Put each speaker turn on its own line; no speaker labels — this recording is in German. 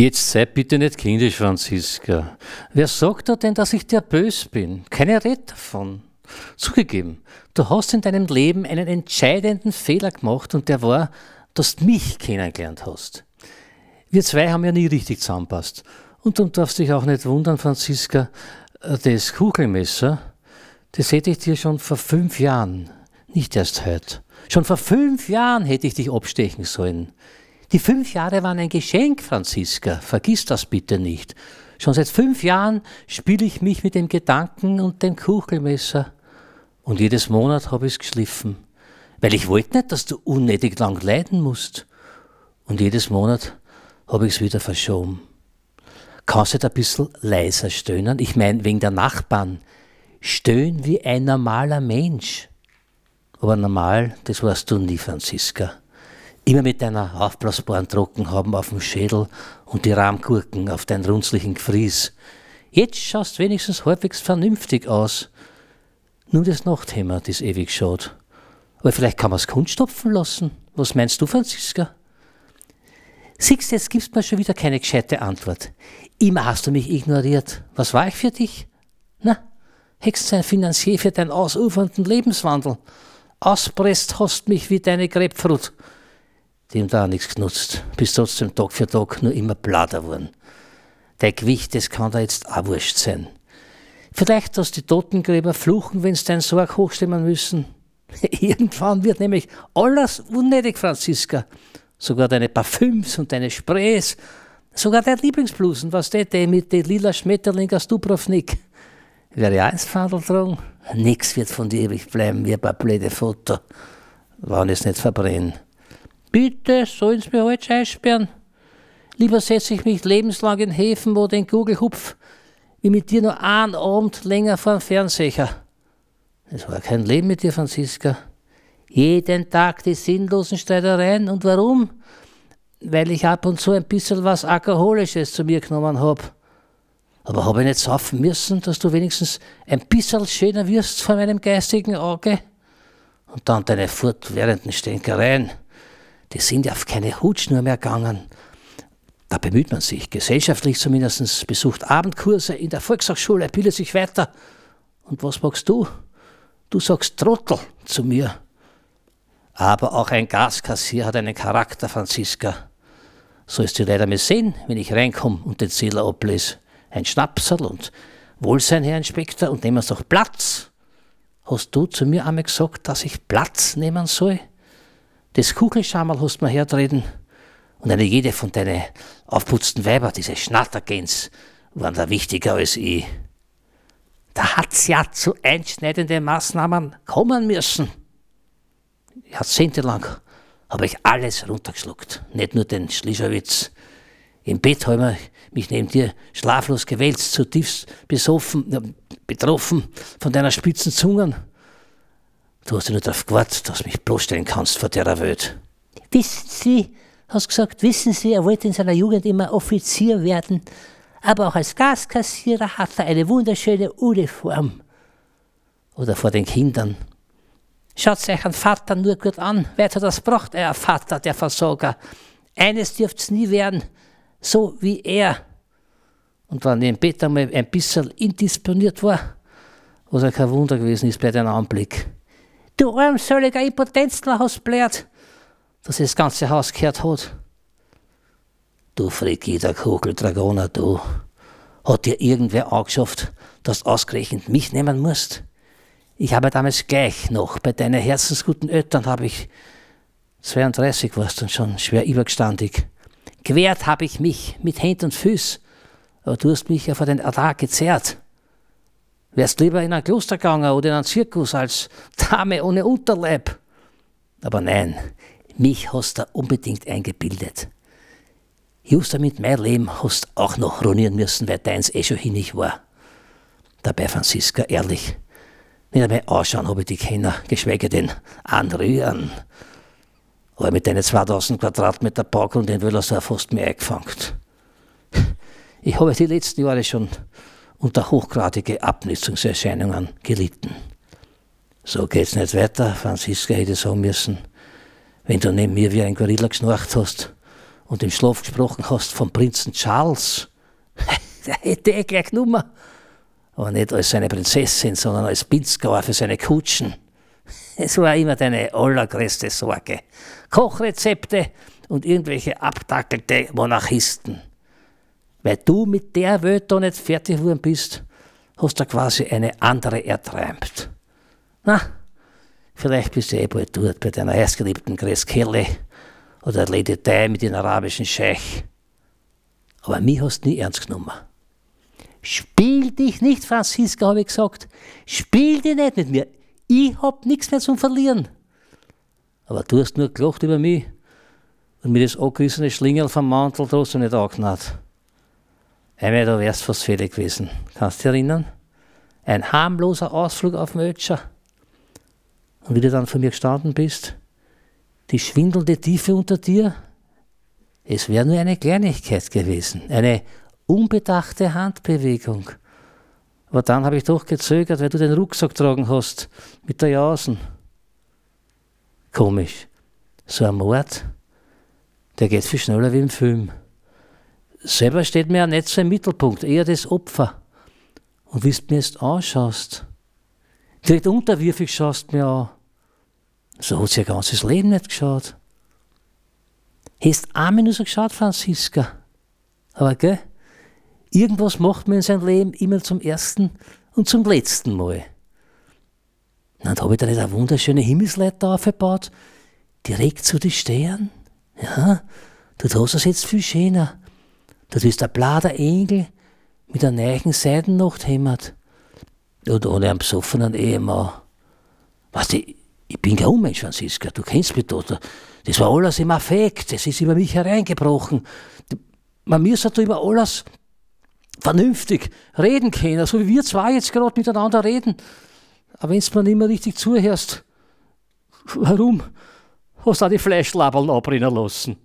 Jetzt sei bitte nicht kindisch, Franziska. Wer sagt da denn, dass ich dir bös bin? Keine Rede davon. Zugegeben, du hast in deinem Leben einen entscheidenden Fehler gemacht und der war, dass du mich kennengelernt hast. Wir zwei haben ja nie richtig zusammenpasst. Und du darfst dich auch nicht wundern, Franziska, das Kugelmesser, das hätte ich dir schon vor fünf Jahren, nicht erst heute. Schon vor fünf Jahren hätte ich dich abstechen sollen. Die fünf Jahre waren ein Geschenk, Franziska. Vergiss das bitte nicht. Schon seit fünf Jahren spiele ich mich mit dem Gedanken und dem Kuchelmesser. Und jedes Monat habe ich es geschliffen. Weil ich wollte nicht, dass du unnötig lang leiden musst. Und jedes Monat habe ich es wieder verschoben. Kannst du da ein bisschen leiser stöhnen? Ich meine, wegen der Nachbarn. Stöhn wie ein normaler Mensch. Aber normal, das warst du nie, Franziska. Immer mit deiner aufblasbaren Trockenhaben auf dem Schädel und die Rahmgurken auf deinen runzlichen Gefries. Jetzt schaust wenigstens halbwegs vernünftig aus. Nur das Nachthemmer, das ewig schaut. Aber vielleicht kann man's kunststopfen lassen. Was meinst du, Franziska? Siehst, jetzt gibst mir schon wieder keine gescheite Antwort. Immer hast du mich ignoriert. Was war ich für dich? Na, hättest ein Finanzier für deinen ausufernden Lebenswandel. Auspresst hast mich wie deine Grapefruit dem da nichts genutzt. Bist trotzdem Tag für Tag nur immer blader geworden. Dein Gewicht, das kann da jetzt auch wurscht sein. Vielleicht, dass die Totengräber fluchen, wenn sie deinen Sorg hochstimmen müssen. Irgendwann wird nämlich alles unnötig, Franziska. Sogar deine Parfüms und deine Sprays, sogar dein Lieblingsblusen, was der, der mit den lila Schmetterling aus Dubrovnik. Wäre ja eins Fadel dran. Nix wird von dir ewig bleiben, wie ein paar blöde Foto. Wann es nicht verbrennen. Bitte sollen Sie mir heute einsperren. Lieber setze ich mich lebenslang in Häfen oder in Kugelhupf, wie mit dir nur einen Abend länger vor dem Fernseher. Es war kein Leben mit dir, Franziska. Jeden Tag die sinnlosen Streitereien. Und warum? Weil ich ab und zu ein bisschen was Alkoholisches zu mir genommen habe. Aber habe ich nicht saufen müssen, dass du wenigstens ein bisschen schöner wirst vor meinem geistigen Auge? Und dann deine fortwährenden Stänkereien die sind ja auf keine Hutschnur mehr gegangen. Da bemüht man sich, gesellschaftlich zumindest, besucht Abendkurse in der Volkshochschule, bildet sich weiter. Und was magst du? Du sagst Trottel zu mir. Aber auch ein Gaskassier hat einen Charakter, Franziska. Sollst du leider mal sehen, wenn ich reinkomme und den Zähler ablese. Ein Schnapsel und Wohlsein, Herr Inspektor, und nehmen Sie doch Platz. Hast du zu mir einmal gesagt, dass ich Platz nehmen soll? Das Kugelschammerl hast du mir hertreten und eine jede von deinen aufputzten Weiber, diese Schnattergens, waren da wichtiger als ich. Da hat's ja zu einschneidenden Maßnahmen kommen müssen. Jahrzehntelang habe ich alles runtergeschluckt, nicht nur den Schlischowitz. Im Bett habe ich mich neben dir schlaflos gewälzt, zutiefst besoffen, betroffen von deiner spitzen Zungen. Du hast ja nur darauf gewartet, dass du mich bloßstellen kannst vor der Welt.
Wissen Sie, hast gesagt, wissen Sie, er wollte in seiner Jugend immer Offizier werden, aber auch als Gaskassierer hat er eine wunderschöne Uniform.
Oder vor den Kindern.
Schaut euch einen Vater nur gut an. Wer hat das braucht, euer Vater, der Versorger. Eines dürft's nie werden, so wie er. Und wenn im Bett einmal ein bisschen indisponiert war, was ja kein Wunder gewesen ist bei deinem Anblick. Du armseliger Impotenzler hast blärt, dass das ganze Haus gehört hat.
Du Frigida Kugeldragoner, du. Hat dir irgendwer angeschafft, dass du ausgerechnet mich nehmen musst? Ich habe damals gleich noch, bei deinen herzensguten Eltern habe ich 32 warst und schon schwer übergestandig. Gewehrt habe ich mich mit Händen und Füßen, aber du hast mich ja vor den Ertrag gezerrt. Wärst lieber in ein Kloster gegangen oder in einen Zirkus als Dame ohne Unterleib. Aber nein, mich hast du unbedingt eingebildet. Just damit mein Leben hast auch noch ruinieren müssen, weil deins eh schon hinig war. Dabei, Franziska, ehrlich, nicht einmal ausschauen habe ich die kennen, geschweige denn anrühren. Aber mit deinen 2000 Quadratmeter Baugrund in Wöllersdorf fast mir eingefangen. Ich habe die letzten Jahre schon unter hochgradige Abnützungserscheinungen gelitten. So geht's nicht weiter, Franziska hätte sagen müssen. Wenn du neben mir wie ein Gorilla geschnarcht hast
und im Schlaf gesprochen hast vom Prinzen Charles, der hätte eh gleich genommen. Aber nicht als seine Prinzessin, sondern als Pinzgauer für seine Kutschen. Es war immer deine allergrößte Sorge. Kochrezepte und irgendwelche abdackelte Monarchisten. Weil du mit der Welt da nicht fertig geworden bist, hast du quasi eine andere erträumt. Na, vielleicht bist du eh bald dort bei deiner erstgeliebten Grace Kelly oder Lady Di mit den arabischen Scheich. Aber mich hast du nie ernst genommen. Spiel dich nicht, Franziska, habe ich gesagt. Spiel dich nicht mit mir. Ich hab nichts mehr zum Verlieren. Aber du hast nur gelacht über mich und mir das angerissene Schlingel vom Mantel trotzdem nicht angenäht. Einmal, da wärst fast fertig gewesen. Kannst du dich erinnern? Ein harmloser Ausflug auf Mötscher. Und wie du dann vor mir gestanden bist, die schwindelnde Tiefe unter dir, es wäre nur eine Kleinigkeit gewesen, eine unbedachte Handbewegung. Aber dann habe ich doch gezögert, weil du den Rucksack tragen hast mit der Jausen. Komisch. So ein Mord, der geht viel schneller wie im Film. Selber steht mir ja nicht so im Mittelpunkt, eher das Opfer. Und wie du mir jetzt anschaust, direkt unterwürfig schaust mir an. So hat sie ihr ganzes Leben nicht geschaut. Hast einmal nur so geschaut, Franziska. Aber gell, irgendwas macht man in seinem Leben immer zum ersten und zum letzten Mal. Dann habe ich da nicht eine wunderschöne Himmelsleiter aufgebaut, direkt zu den Sternen. Ja, dort hast du es jetzt viel schöner. Dort ist der blader Engel mit einer neuen Seidennacht hämmert. Und ohne einen besoffenen Ehemann. Weißt du, ich bin kein Unmensch, Franziska, du kennst mich doch. Das war alles im Affekt, das ist über mich hereingebrochen. Man müsste da über alles vernünftig reden können, so wie wir zwei jetzt gerade miteinander reden. Aber wenn du mir nicht mehr richtig zuhörst, warum hast du auch die Fleischlabeln abbrennen lassen?